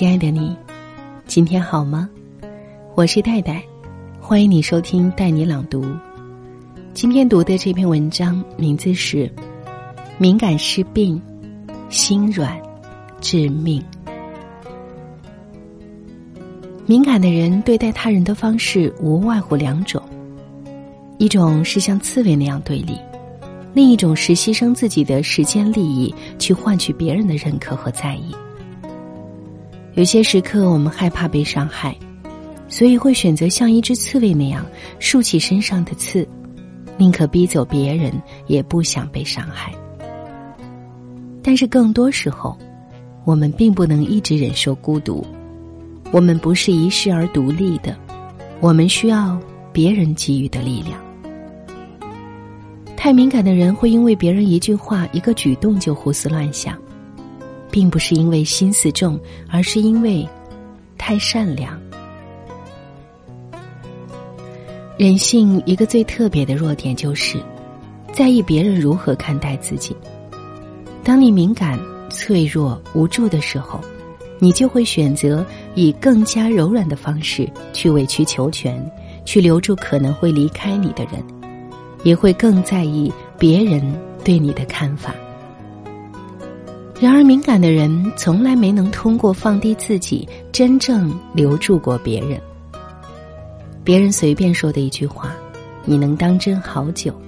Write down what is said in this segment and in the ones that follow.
亲爱的你，今天好吗？我是戴戴，欢迎你收听带你朗读。今天读的这篇文章名字是《敏感是病，心软致命》。敏感的人对待他人的方式无外乎两种，一种是像刺猬那样对立，另一种是牺牲自己的时间利益去换取别人的认可和在意。有些时刻，我们害怕被伤害，所以会选择像一只刺猬那样竖起身上的刺，宁可逼走别人，也不想被伤害。但是更多时候，我们并不能一直忍受孤独，我们不是一世而独立的，我们需要别人给予的力量。太敏感的人会因为别人一句话、一个举动就胡思乱想。并不是因为心思重，而是因为太善良。人性一个最特别的弱点，就是在意别人如何看待自己。当你敏感、脆弱、无助的时候，你就会选择以更加柔软的方式去委曲求全，去留住可能会离开你的人，也会更在意别人对你的看法。然而，敏感的人从来没能通过放低自己，真正留住过别人。别人随便说的一句话，你能当真好久。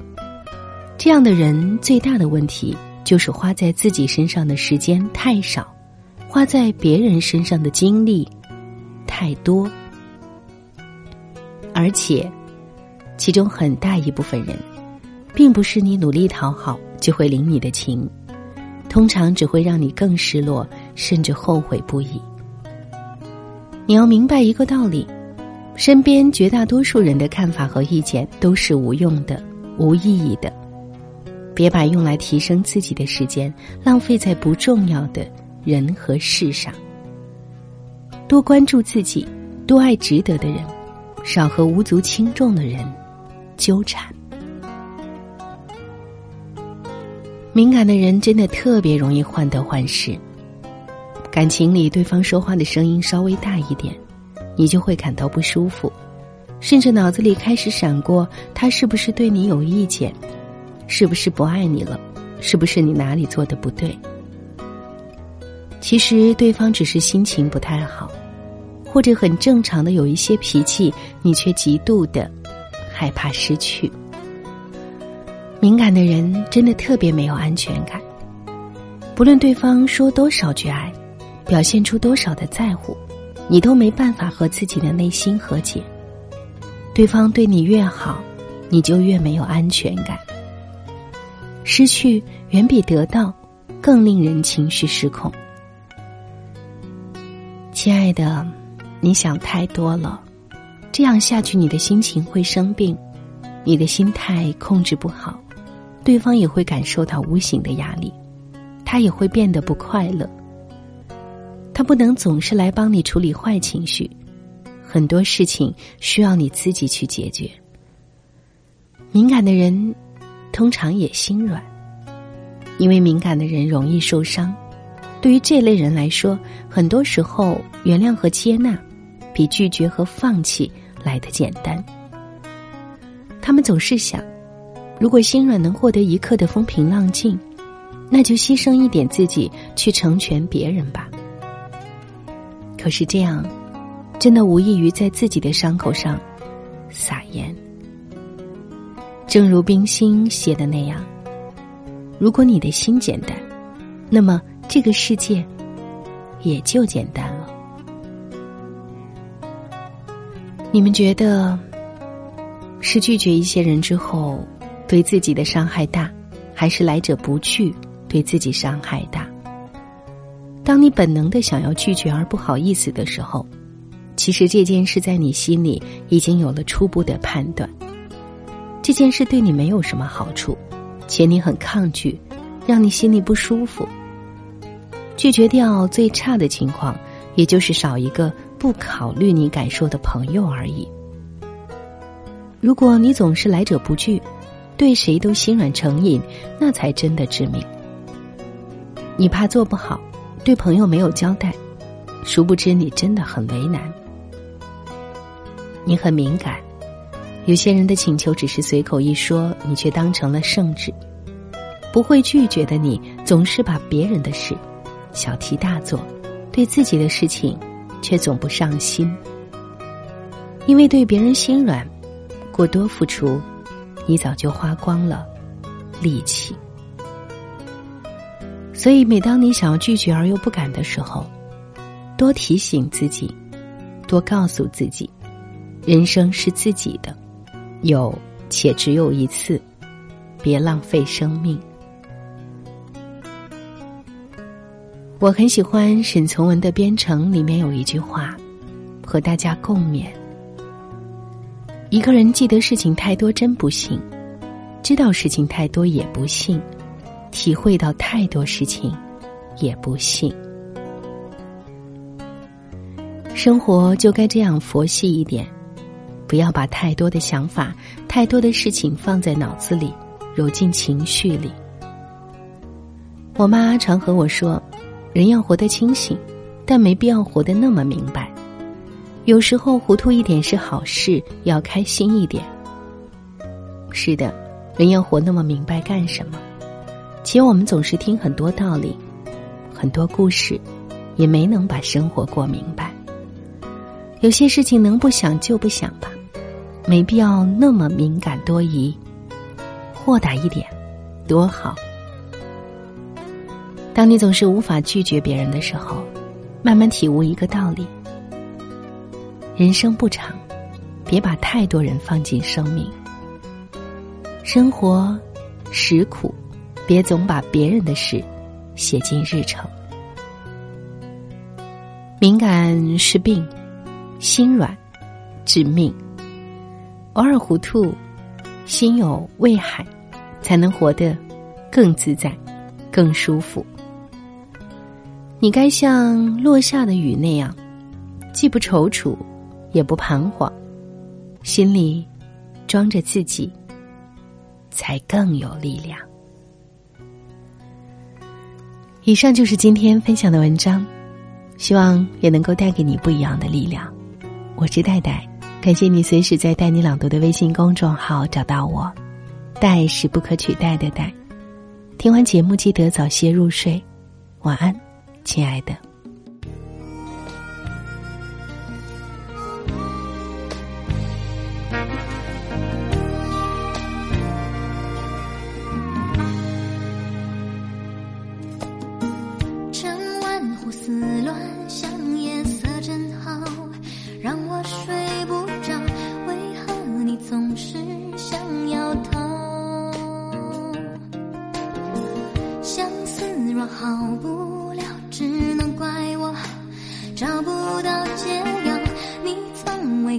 这样的人最大的问题就是花在自己身上的时间太少，花在别人身上的精力太多，而且，其中很大一部分人，并不是你努力讨好就会领你的情。通常只会让你更失落，甚至后悔不已。你要明白一个道理：身边绝大多数人的看法和意见都是无用的、无意义的。别把用来提升自己的时间浪费在不重要的人和事上。多关注自己，多爱值得的人，少和无足轻重的人纠缠。敏感的人真的特别容易患得患失。感情里，对方说话的声音稍微大一点，你就会感到不舒服，甚至脑子里开始闪过他是不是对你有意见，是不是不爱你了，是不是你哪里做的不对？其实对方只是心情不太好，或者很正常的有一些脾气，你却极度的害怕失去。敏感的人真的特别没有安全感，不论对方说多少句爱，表现出多少的在乎，你都没办法和自己的内心和解。对方对你越好，你就越没有安全感。失去远比得到更令人情绪失控。亲爱的，你想太多了，这样下去你的心情会生病，你的心态控制不好。对方也会感受到无形的压力，他也会变得不快乐。他不能总是来帮你处理坏情绪，很多事情需要你自己去解决。敏感的人通常也心软，因为敏感的人容易受伤。对于这类人来说，很多时候原谅和接纳，比拒绝和放弃来的简单。他们总是想。如果心软能获得一刻的风平浪静，那就牺牲一点自己去成全别人吧。可是这样，真的无异于在自己的伤口上撒盐。正如冰心写的那样：“如果你的心简单，那么这个世界也就简单了。”你们觉得是拒绝一些人之后？对自己的伤害大，还是来者不拒对自己伤害大？当你本能的想要拒绝而不好意思的时候，其实这件事在你心里已经有了初步的判断。这件事对你没有什么好处，且你很抗拒，让你心里不舒服。拒绝掉最差的情况，也就是少一个不考虑你感受的朋友而已。如果你总是来者不拒，对谁都心软成瘾，那才真的致命。你怕做不好，对朋友没有交代，殊不知你真的很为难。你很敏感，有些人的请求只是随口一说，你却当成了圣旨。不会拒绝的你，总是把别人的事小题大做，对自己的事情却总不上心。因为对别人心软，过多付出，你早就花光了力气。所以，每当你想要拒绝而又不敢的时候，多提醒自己，多告诉自己，人生是自己的，有且只有一次，别浪费生命。我很喜欢沈从文的《编程》，里面有一句话，和大家共勉：一个人记得事情太多真不幸，知道事情太多也不幸。体会到太多事情，也不幸。生活就该这样佛系一点，不要把太多的想法、太多的事情放在脑子里，揉进情绪里。我妈常和我说，人要活得清醒，但没必要活得那么明白。有时候糊涂一点是好事，要开心一点。是的，人要活那么明白干什么？且我们总是听很多道理，很多故事，也没能把生活过明白。有些事情能不想就不想吧，没必要那么敏感多疑，豁达一点，多好。当你总是无法拒绝别人的时候，慢慢体悟一个道理：人生不长，别把太多人放进生命。生活实苦。别总把别人的事写进日程。敏感是病，心软致命。偶尔糊涂，心有畏海，才能活得更自在、更舒服。你该像落下的雨那样，既不踌躇，也不彷徨，心里装着自己，才更有力量。以上就是今天分享的文章，希望也能够带给你不一样的力量。我是戴戴，感谢你随时在“带你朗读”的微信公众号找到我。戴是不可取代的戴。听完节目记得早些入睡，晚安，亲爱的。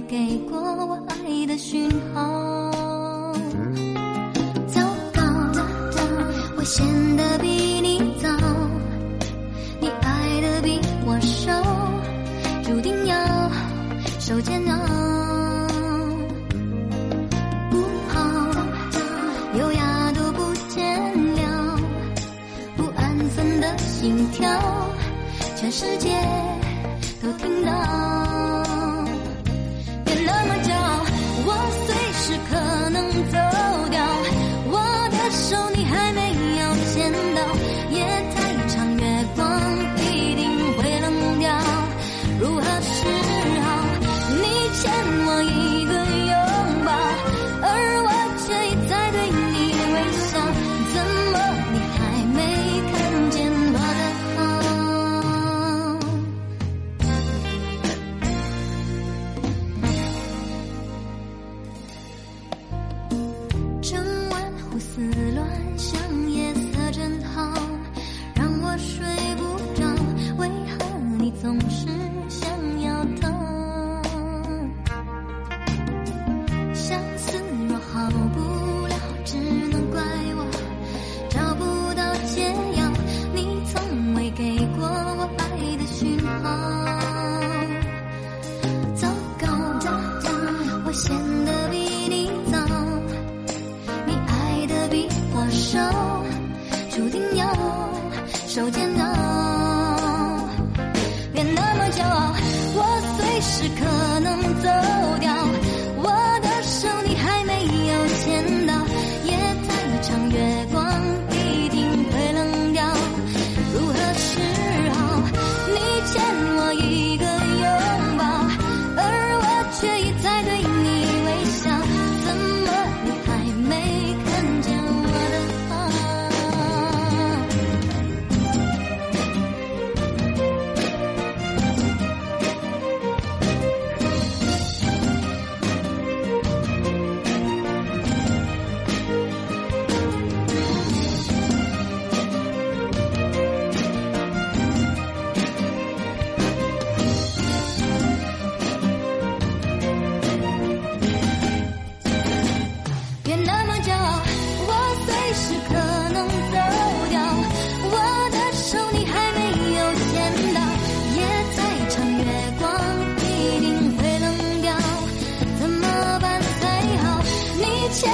给过我爱的讯号，糟糕，我显得比你早，你爱的比我少，注定要受煎熬。不好，优雅都不见了，不安分的心跳，全世界都听到。时刻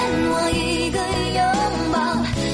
欠我一个拥抱。